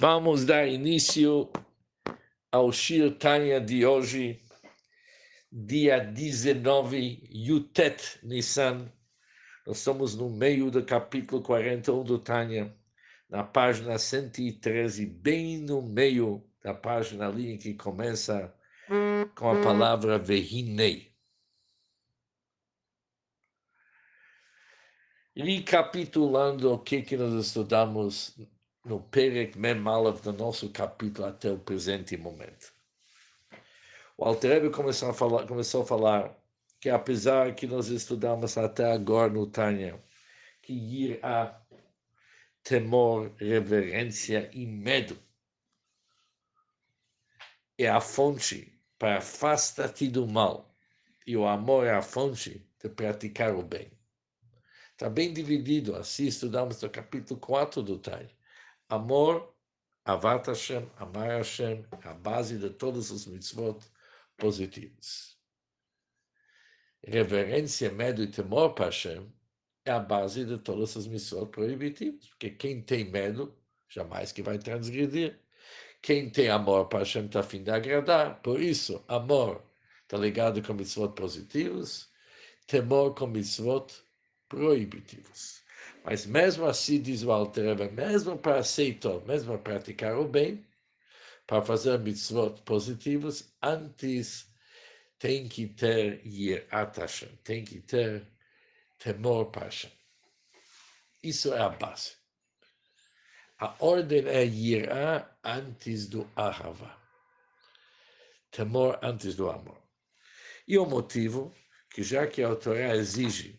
Vamos dar início ao Shir Tanya de hoje, dia 19, Yutet Nissan. Nós estamos no meio do capítulo 41 do Tanya, na página 113, bem no meio da página ali que começa com a palavra Vehinei. Recapitulando o que, que nós estudamos no Perek Memalev do nosso capítulo até o presente momento. O Alterebe começou a falar, começou a falar que apesar que nós estudamos até agora no Tânia, que ir a temor, reverência e medo é a fonte para afastar-te do mal e o amor é a fonte de praticar o bem. Está bem dividido, assim estudamos no capítulo 4 do Tânia. Amor, Avat Hashem, Amar Hashem, a base de todos os mitzvot positivos. Reverência, medo e temor para Hashem é a base de todas as mitzvot proibitivas, porque quem tem medo, jamais que vai transgredir. Quem tem amor para Hashem está a fim de agradar. Por isso, amor está ligado com mitzvot positivos, temor com mitzvot proibitivos. Mas mesmo assim, diz o Alter mesmo para aceitar, mesmo para praticar o bem, para fazer mitzvot positivos, antes tem que ter yirat Hashem, tem que ter temor para Hashem. Isso é a base. A ordem é yirá antes do ahava. Temor antes do amor. E o motivo, que já que a Torá exige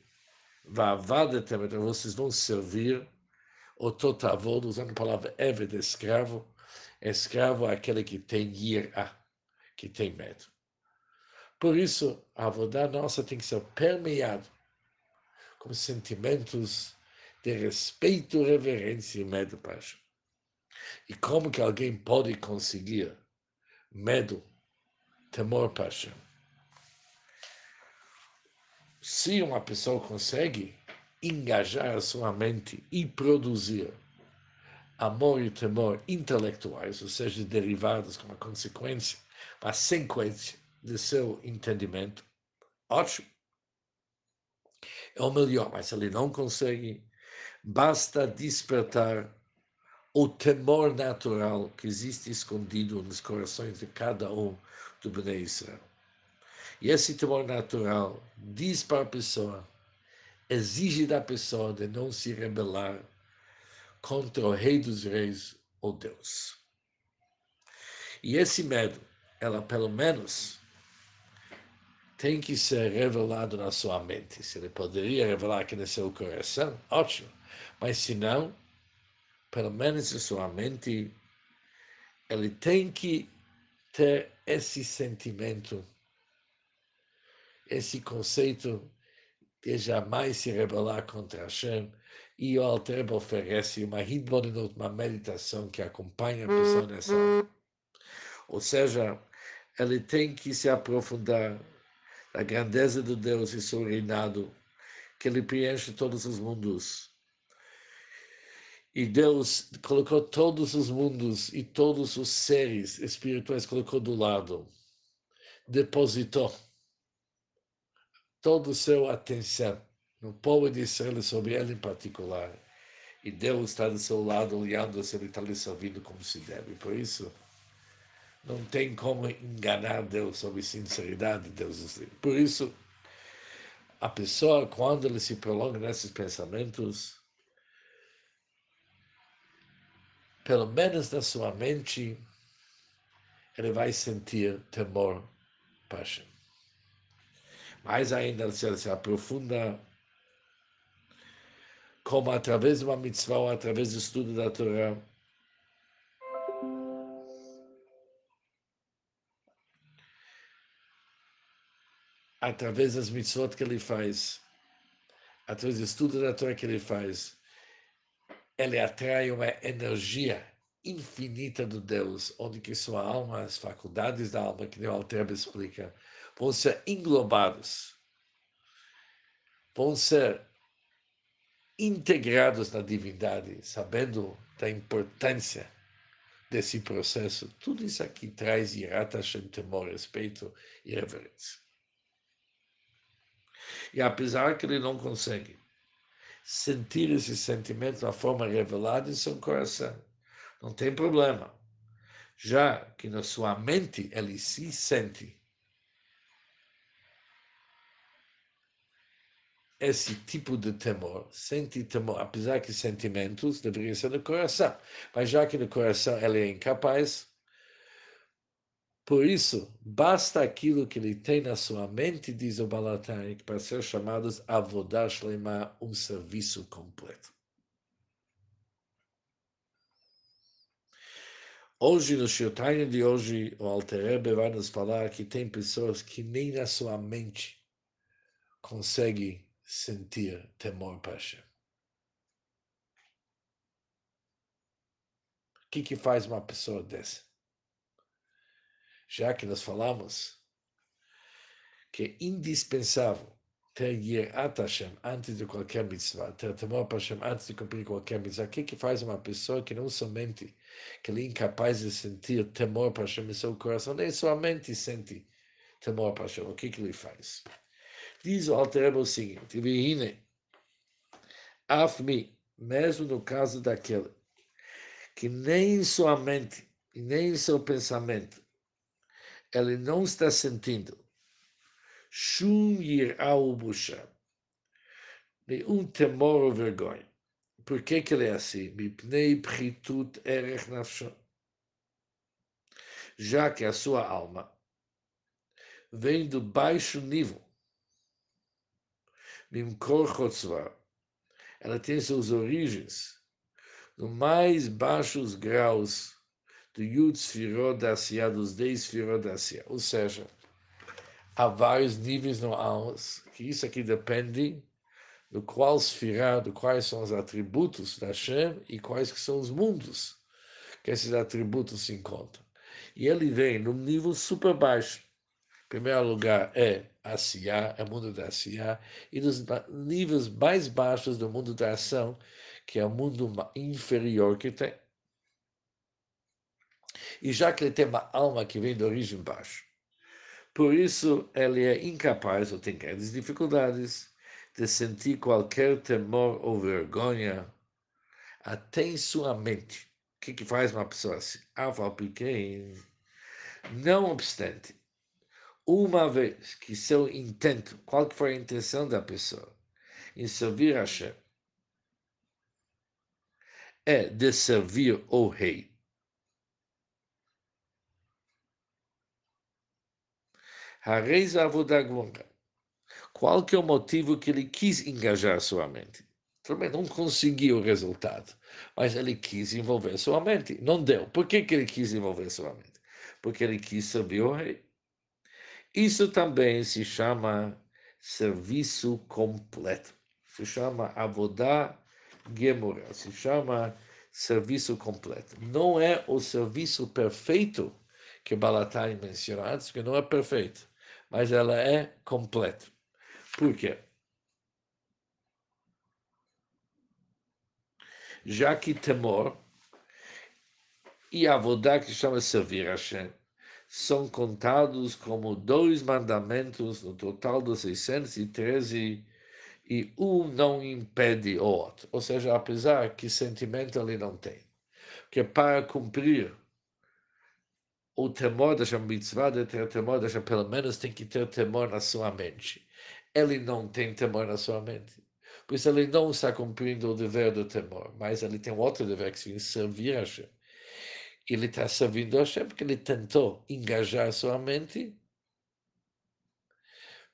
Vavadetem, vocês vão servir o totavod, usando a palavra eved, escravo. Escravo é aquele que tem ira, que tem medo. Por isso, a avodá nossa tem que ser permeada com sentimentos de respeito, reverência e medo para E como que alguém pode conseguir medo, temor para se uma pessoa consegue engajar a sua mente e produzir amor e temor intelectuais, ou seja, derivados como consequência, a sequência de seu entendimento, ótimo. É o melhor, mas ele não consegue, basta despertar o temor natural que existe escondido nos corações de cada um do Bnei Israel. E esse temor natural diz para a pessoa, exige da pessoa de não se rebelar contra o Rei dos Reis, ou Deus. E esse medo, ela pelo menos tem que ser revelado na sua mente. Se ele poderia revelar aqui no seu coração, ótimo. Mas se não, pelo menos na sua mente, ele tem que ter esse sentimento esse conceito de jamais se rebelar contra Hashem, e o Altreba oferece uma hidbonenut, uma meditação que acompanha a pessoa nessa. Ou seja, ele tem que se aprofundar na grandeza de Deus e seu reinado, que ele preenche todos os mundos. E Deus colocou todos os mundos e todos os seres espirituais, colocou do lado, depositou toda a sua atenção no povo de Israel sobre ele em particular. E Deus está do seu lado olhando se ele está lhe servindo como se deve. Por isso, não tem como enganar Deus sobre sinceridade, Deus Por isso, a pessoa, quando ele se prolonga nesses pensamentos, pelo menos na sua mente, ele vai sentir temor, paixão. Mais ainda, se se aprofunda, como através de uma mitzvah, ou através do estudo da Torá, através das mitzvot que ele faz, através do estudo da Torá que ele faz, ele atrai uma energia infinita do Deus, onde que sua alma, as faculdades da alma, que o Altreba explica, vão ser englobados, vão ser integrados na divindade, sabendo da importância desse processo, tudo isso aqui traz Irat Hashem, temor, respeito e reverência. E apesar que ele não consegue sentir esse sentimento de forma revelada em seu coração, não tem problema. Já que na sua mente ele se sente esse tipo de temor, sente temor, apesar que sentimentos deveriam ser no coração, mas já que no coração ele é incapaz, por isso, basta aquilo que ele tem na sua mente, diz o Balatari, para ser chamados avodash lema, um serviço completo. Hoje, no Shirtanya de hoje, o Alter Rebbe vai nos falar que tem pessoas que nem na sua mente conseguem sentir temor para Hashem. O que, que faz uma pessoa dessa? Já que nós falamos que é indispensável ter Yirat Hashem antes de qualquer mitzvah, ter temor para Hashem antes de cumprir qualquer mitzvah, o que, que faz uma pessoa que não somente que ele é incapaz de sentir temor para Hashem em seu coração, nem somente sente temor para Hashem, o que, que ele faz? Diz o Alter o seguinte, Vihine, Afmi, mesmo no caso daquele, que nem em sua mente nem em seu pensamento, ele não está sentindo Shum Yir'au Busha, nenhum temor ou vergonha. Por que, que ele é assim? Mipnei Pritut Erech Nafsho. Já que a sua alma vem do baixo nível Mimkor Chotzvah. Ela tem suas origens no mais baixos graus do Yud Sfirot da Asiá, dos 10 Sfirot da Asiá. Ou seja, há vários níveis no almas, que isso aqui depende do qual Sfirá, do quais são os atributos da Hashem e quais que são os mundos que esses atributos se encontram. E ele vem num nível super baixo. Primeiro lugar é Asiá, é o mundo da Asiá, e nos níveis mais baixos do mundo da ação, que é o mundo inferior que tem. E já que ele tem uma alma que vem de origem baixa, por isso ele é incapaz ou tem grandes dificuldades de sentir qualquer temor ou vergonha até em sua mente. O que, que faz uma pessoa assim? Alfa pequeno. Não obstante, uma vez que seu intento, qual que foi a intenção da pessoa, em servir a Hashem, é de servir o rei. Qual que é o motivo que ele quis engajar sua mente? Também não conseguiu o resultado, mas ele quis envolver sua mente. Não deu. Por que, que ele quis envolver sua mente? Porque ele quis servir o rei. Isso também se chama serviço completo. Se chama avodá gemura, se chama serviço completo. Não é o serviço perfeito que Balatari mencionou antes, que não é perfeito, mas ela é completa. Por quê? Já que temor e avodá que chama servir a Hashem são contados como dois mandamentos no total dos 613 e um não impede o outro. Ou seja, apesar que sentimento ele não tem. Porque para cumprir o temor da mitzvah de ter temor da pelo menos tem que ter temor na sua mente. Ele não tem temor na sua mente. Por isso ele não está cumprindo o dever do temor, mas ele tem outro dever que é servir a Hashem ele está servindo a Hashem porque ele tentou engajar sua mente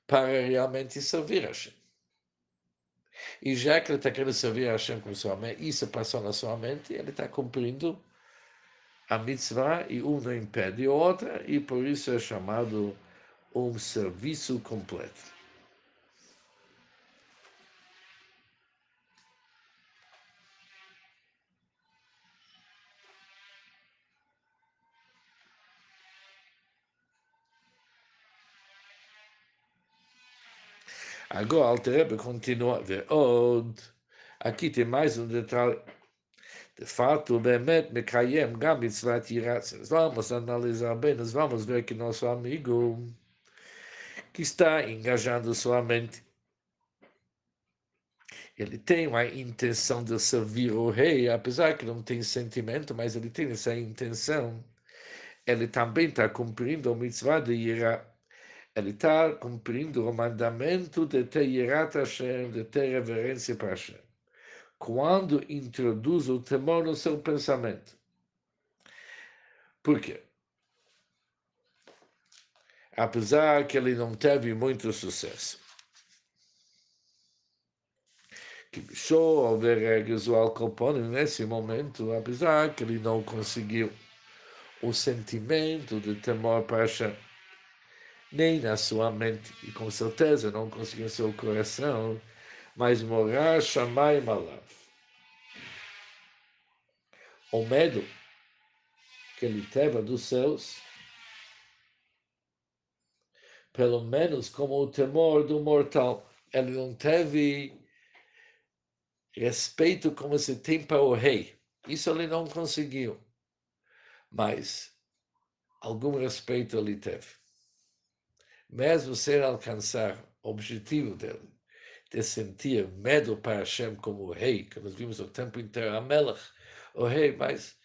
para realmente servir a Hashem. E já que ele está querendo servir a Hashem com sua mente, isso passou na sua mente, ele está cumprindo a mitzvah e um não impede o outro, e por isso é chamado um serviço completo. Agora, Alter Rebbe continua, Veod, aqui tem mais um detalhe. de fato, Bemet Mekayem Gam Mitzvat Yirat. Nós vamos analisar bem, nós vamos ver que nosso amigo que está engajando sua mente ele tem uma intenção de servir o rei, apesar que não tem sentimento, mas ele tem essa intenção. Ele também está cumprindo o mitzvah de Yirah. Ele está cumprindo o mandamento de ter Yirat Hashem, de ter reverência para Hashem. Quando introduz o temor no seu pensamento. Por quê? Apesar que ele não teve muito sucesso que Bishou, ao ver regras do Al nesse momento, apesar que ele não conseguiu o sentimento de temor para Hashem, nem na sua mente, e com certeza não conseguiu seu coração, mas morar Shammai Malav. O medo que ele teve dos céus, pelo menos como o temor do mortal, ele não teve respeito como se tem para o rei. Isso ele não conseguiu. Mas algum respeito ele teve. Mesmo sem alcançar o objetivo dele, de sentir medo para Hashem como o rei, que nós vimos o tempo inteiro, a Melech, o rei, mas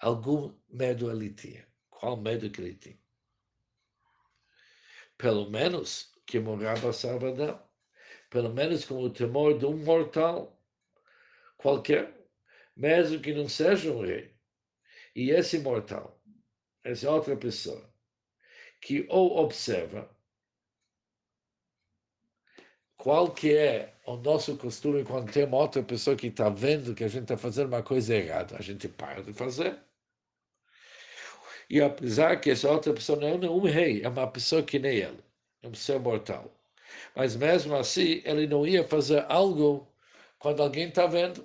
algum medo ele tinha. Qual medo que ele tinha? Pelo menos que morava Salvador. Pelo menos com o temor de um mortal qualquer, mesmo que não seja um rei, e esse mortal, essa outra pessoa, que ou observa qual que é o nosso costume quando tem uma outra pessoa que está vendo que a gente está fazendo uma coisa errada, a gente para de fazer. E apesar que essa outra pessoa não é um rei, é uma pessoa que nem ele, é um ser mortal. Mas mesmo assim, ele não ia fazer algo quando alguém está vendo.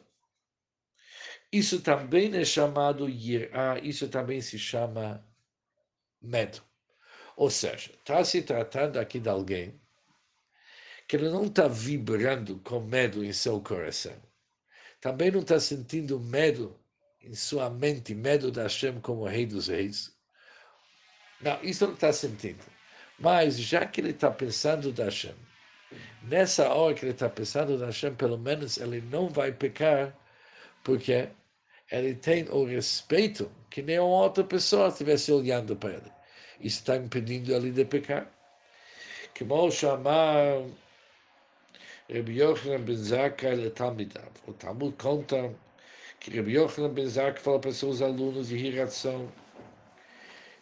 Isso também é chamado yirá, isso também se chama medo. Ou seja, está se tratando aqui de alguém que ele não está vibrando com medo em seu coração. Também não está sentindo medo em sua mente, medo da Hashem como rei dos reis. Não, isso não está sentindo. Mas já que ele está pensando da Hashem, nessa hora que ele está pensando da Hashem, pelo menos ele não vai pecar, porque ele tem o respeito que nenhuma outra pessoa estivesse olhando para ele. Isso está impedindo ele de pecar. Que mal chamar Rabbi Yochanan ben Zakkai letalmidav. É o Talmud conta que Rabbi Yochanan ben Zakkai fala para seus alunos de irração,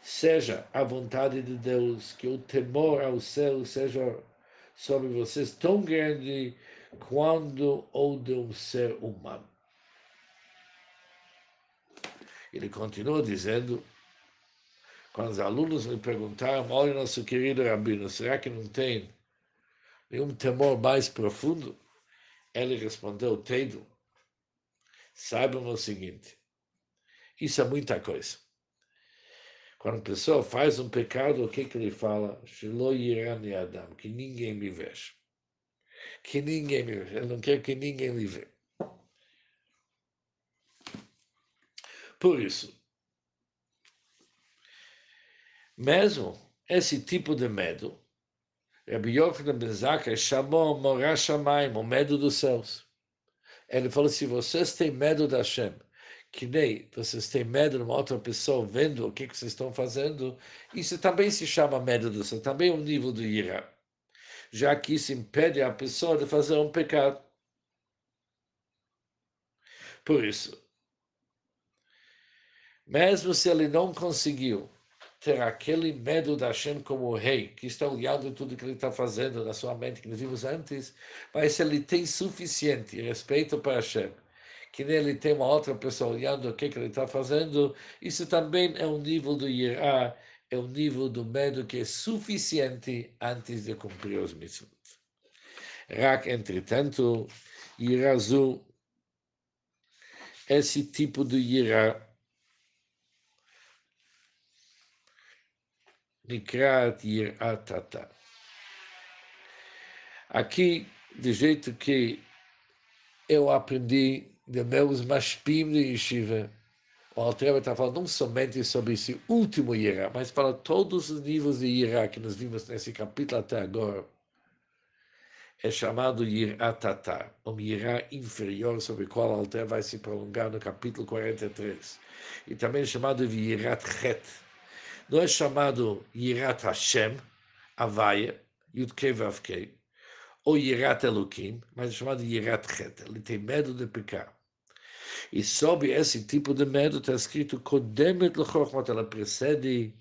seja a vontade de Deus, que o temor ao céu seja sobre vocês tão grande quanto ou de um ser humano. Ele continua dizendo, quando os alunos me perguntaram, olha nosso querido Rabino, será que não tem nenhum temor mais profundo? Ele respondeu, Teido, saibam o seguinte, isso é muita coisa. Quando a pessoa faz um pecado, o que, que ele fala? Adam, que ninguém me veja. Que ninguém me veja. Ele não quer que ninguém lhe veja. Por isso, mesmo esse tipo de medo, Rabbi Yochanan Ben Zakkai chamou Morah Shamayim, o medo dos céus. Ele falou, se vocês têm medo da Hashem, que nem vocês têm medo de uma outra pessoa vendo o que, que vocês estão fazendo, isso também se chama medo do céu, também é um nível do ira. Já que isso impede a pessoa de fazer um pecado. Por isso, mesmo se ele não conseguiu ter aquele medo da Hashem como rei, que está olhando tudo que ele está fazendo na sua mente, que nós vimos antes, mas ele tem suficiente respeito para Hashem, que nele tem uma outra pessoa olhando o que, que ele está fazendo, isso também é um nível do Yirá, é um nível do medo que é suficiente antes de cumprir os mitzvot. Rak, entretanto, Yirazu, esse tipo de Yirá, Nikrat Yiratata. Aqui, de jeito que eu aprendi de meus mashpim de Yeshiva, o Altreba está falando não somente sobre esse último Ira, mas para todos os níveis de Ira que nós vimos nesse capítulo até agora. É chamado Yiratata, um Ira inferior sobre o qual o Altreba vai se prolongar no capítulo 43. E também é chamado de Yirat Het. Não é chamado Yirat Hashem, Avaya, Yudkei Vavkei, ou Yirat Elokim, mas é chamado Yirat Het. Ele tem medo de pecar. E sob esse tipo de medo está escrito Kodemet Lechokhmat, ela precede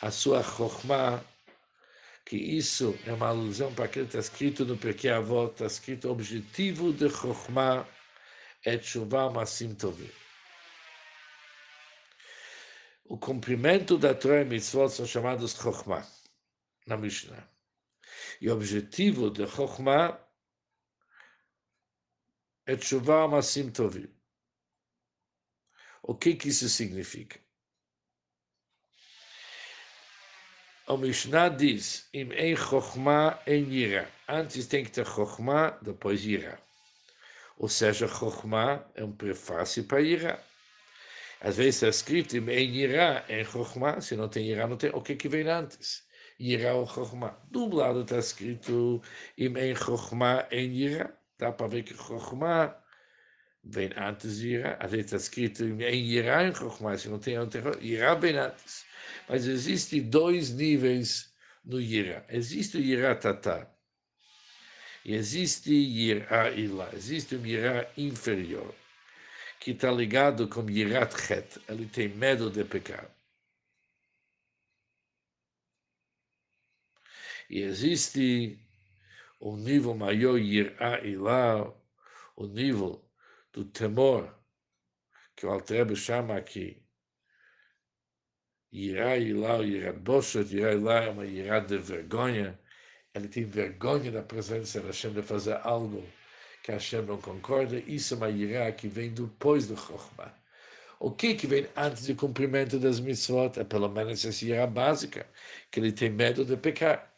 a sua Chokhmah, que isso é uma alusão para aquilo que está escrito no Perkei Avot, está escrito objetivo de Chokhmah é Tshuva Masim Tovim. O cumprimento da Torah Mitzvot são chamados Chokhmah, na Mishnah. E o objetivo de Chokhmah é Tshuva Masim Tovim. O que, que isso significa? O Mishnah diz, im em Chokhmah em Yira. Antes tem que ter Chokhmah, depois Yira. Ou seja, Chokhmah é um prefácio para Yira. Às vezes está escrito em Yira, em Chokhmah. Se não tem Yira, não tem. O que, que vem antes? Yira ou Chokhmah. Do lado está escrito em Chokhmah em Yira. Dá para ver que Chokhmah vem antes de Irá. Às vezes está escrito em Irá em Chokhmah, se não tem Irá bem antes. Mas existem dois níveis no Irá. Existe o Irá Tatá. E existe Irá Ilá. Existe um Irá inferior, que está ligado com Irat Het. Ele tem medo de pecar. E existe um nível maior, Irá Ilá, o nível do temor, que o Altrebe chama aqui, irá ilá, irá boshet, irá ilá é uma irá de vergonha, ele tem vergonha da presença de Hashem de fazer algo que Hashem não concorda, isso é uma irá que vem depois do Chokhmah. O que que vem antes do cumprimento das mitzvot? É pelo menos essa irá básica, que ele tem medo de pecar.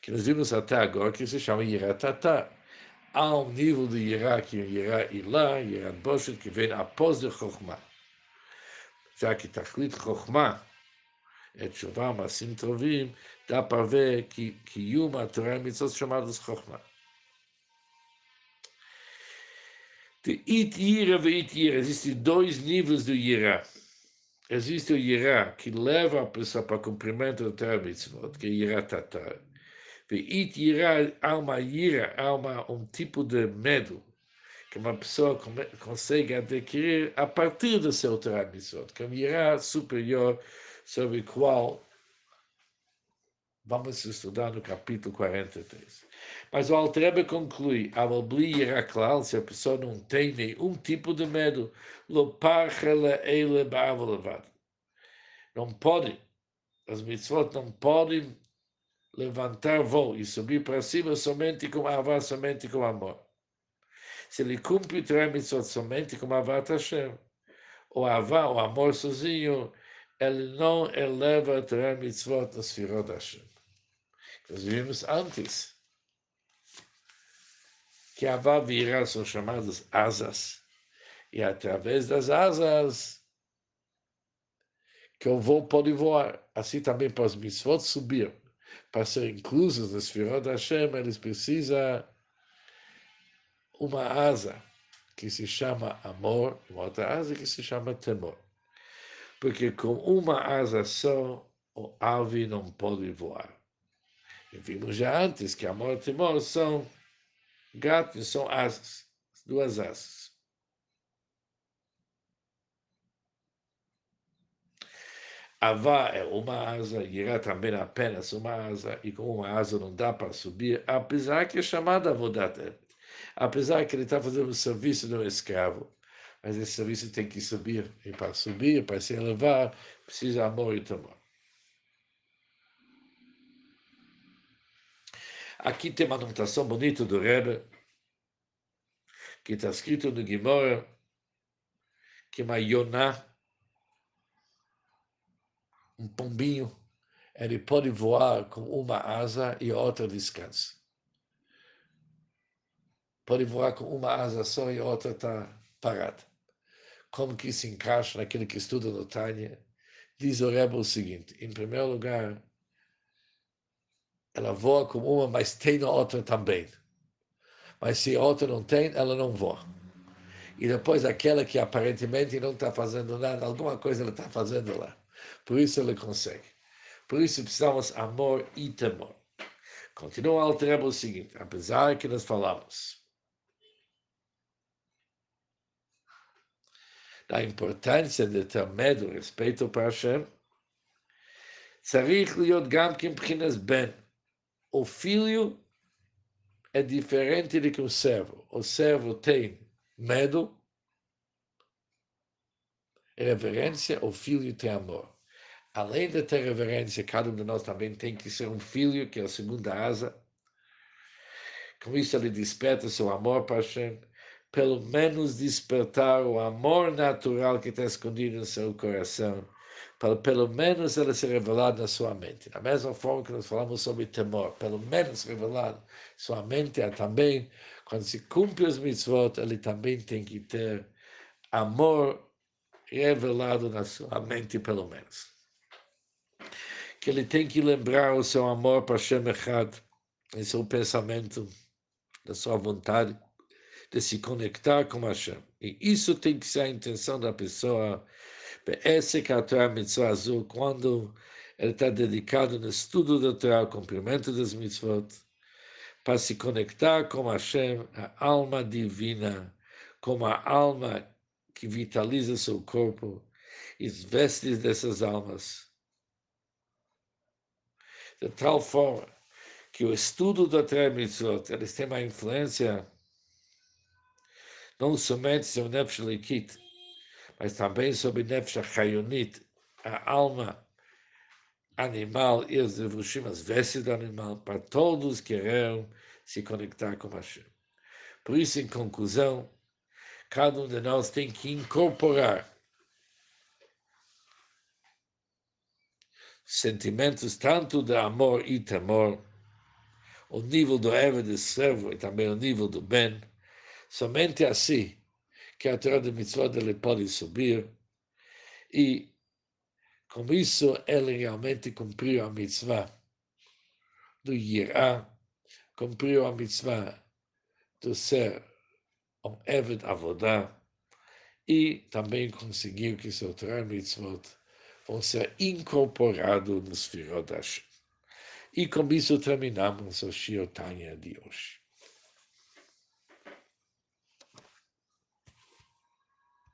Que nós vimos até agora que se chama irá tatar ao nível de hierarquia, Yerá Ilá, Yerá Boshet, que vem após de Chokhmah. Já que Tachlit Chokhmah é Tshuva Masim Tovim, dá para ver que, que Yuma Torah Mitzvot chamados Chokhmah. It Yira e It Yira, existem dois níveis do Yira. Existe o Yira, que leva a pessoa para cumprimento do Torah Mitzvot, que é Yira Tatar Veit ira, há uma ira, um tipo de medo que uma pessoa consegue adquirir a partir do seu Torah que é uma ira superior sobre o qual vamos estudar no capítulo 43. Mas o Altrebe conclui, se a pessoa não tem nenhum tipo de medo, não pode, as mitzvot não podem levantar voo e subir para cima somente com avá, somente com amor. Se ele cumpre o trâmite somente com avá Hashem, o avá, o amor sozinho, ele não eleva o trâmite no Sfirot Hashem. Nós vimos antes que avá virá são chamadas asas, e através das asas que o voo pode voar. Assim também para os mitzvot subir para serem inclusos no Sfirot Hashem, eles precisam uma asa que se chama amor, e uma outra asa que se chama temor. Porque com uma asa só, o ave não pode voar. E vimos já antes que amor e temor são gatos, são asas, duas asas. Avá é uma asa, irá também apenas uma asa, e com uma asa não dá para subir, apesar que é chamada Avodat Apesar que ele está fazendo o serviço de um escravo, mas esse serviço tem que subir, e para subir, para se elevar, precisa amor e temor. Aqui tem uma anotação bonita do Rebbe, que está escrito no Gimora, que uma Yonah um pombinho, ele pode voar com uma asa e outra descansa. pode voar com uma asa só e outra está parada. Como que se encaixa naquele que estuda no Tânia? Diz o Rebbe o seguinte, em primeiro lugar, ela voa com uma, mas tem na outra também. Mas se a outra não tem, ela não voa. E depois aquela que aparentemente não está fazendo nada, alguma coisa ela está fazendo lá. Por isso ele consegue. Por isso precisamos amor e temor. Continua a alterar o seguinte, apesar que nós falamos da importância de ter medo e respeito para Hashem, צריך להיות גם כמבחינת בן. O filho é diferente do que o servo. O servo tem medo, reverência, o filho tem amor. Além de ter reverência, cada um de nós também tem que ser um filho, que é a segunda asa. Com isso, ele desperta seu amor para Hashem, pelo menos despertar o amor natural que está escondido no seu coração, para pelo menos ele se revelar na sua mente. Da mesma forma que nós falamos sobre temor, pelo menos revelar sua mente é também, quando se cumpre os mitzvot, ele também tem que ter amor revelado na sua mente, pelo menos. Que ele tem que lembrar o seu amor para Hashem Echad, em seu pensamento, da sua vontade, de se conectar com Hashem. E isso tem que ser a intenção da pessoa. Torá Mitzvah Azul, quando ele está dedicado no estudo da Torá, cumprimento das mitzvot, para se conectar com Hashem, a alma divina, como a alma que vitaliza seu corpo, e as vestes dessas almas. De tal forma que o estudo da Torá Mitzvot, eles têm uma influência não somente sobre Nefesh Likit, mas também sobre Nefesh Chayonit, a alma animal e os devushim, as vestes do animal, para todos que queiram se conectar com Hashem. Por isso, em conclusão, cada um de nós tem que incorporar sentimentos tanto de amor e temor, o nível do Eva de servo e também o nível do bem, Somente assim que a Torá de Mitzvot ele pode subir e com isso ele realmente cumpriu a mitzvah do Yirá, cumpriu a mitzvah do ser um Eved Avodá e também conseguiu que seu Torá Mitzvot vão ser incorporados nos Firot E com isso terminamos o Shir Tanya de hoje.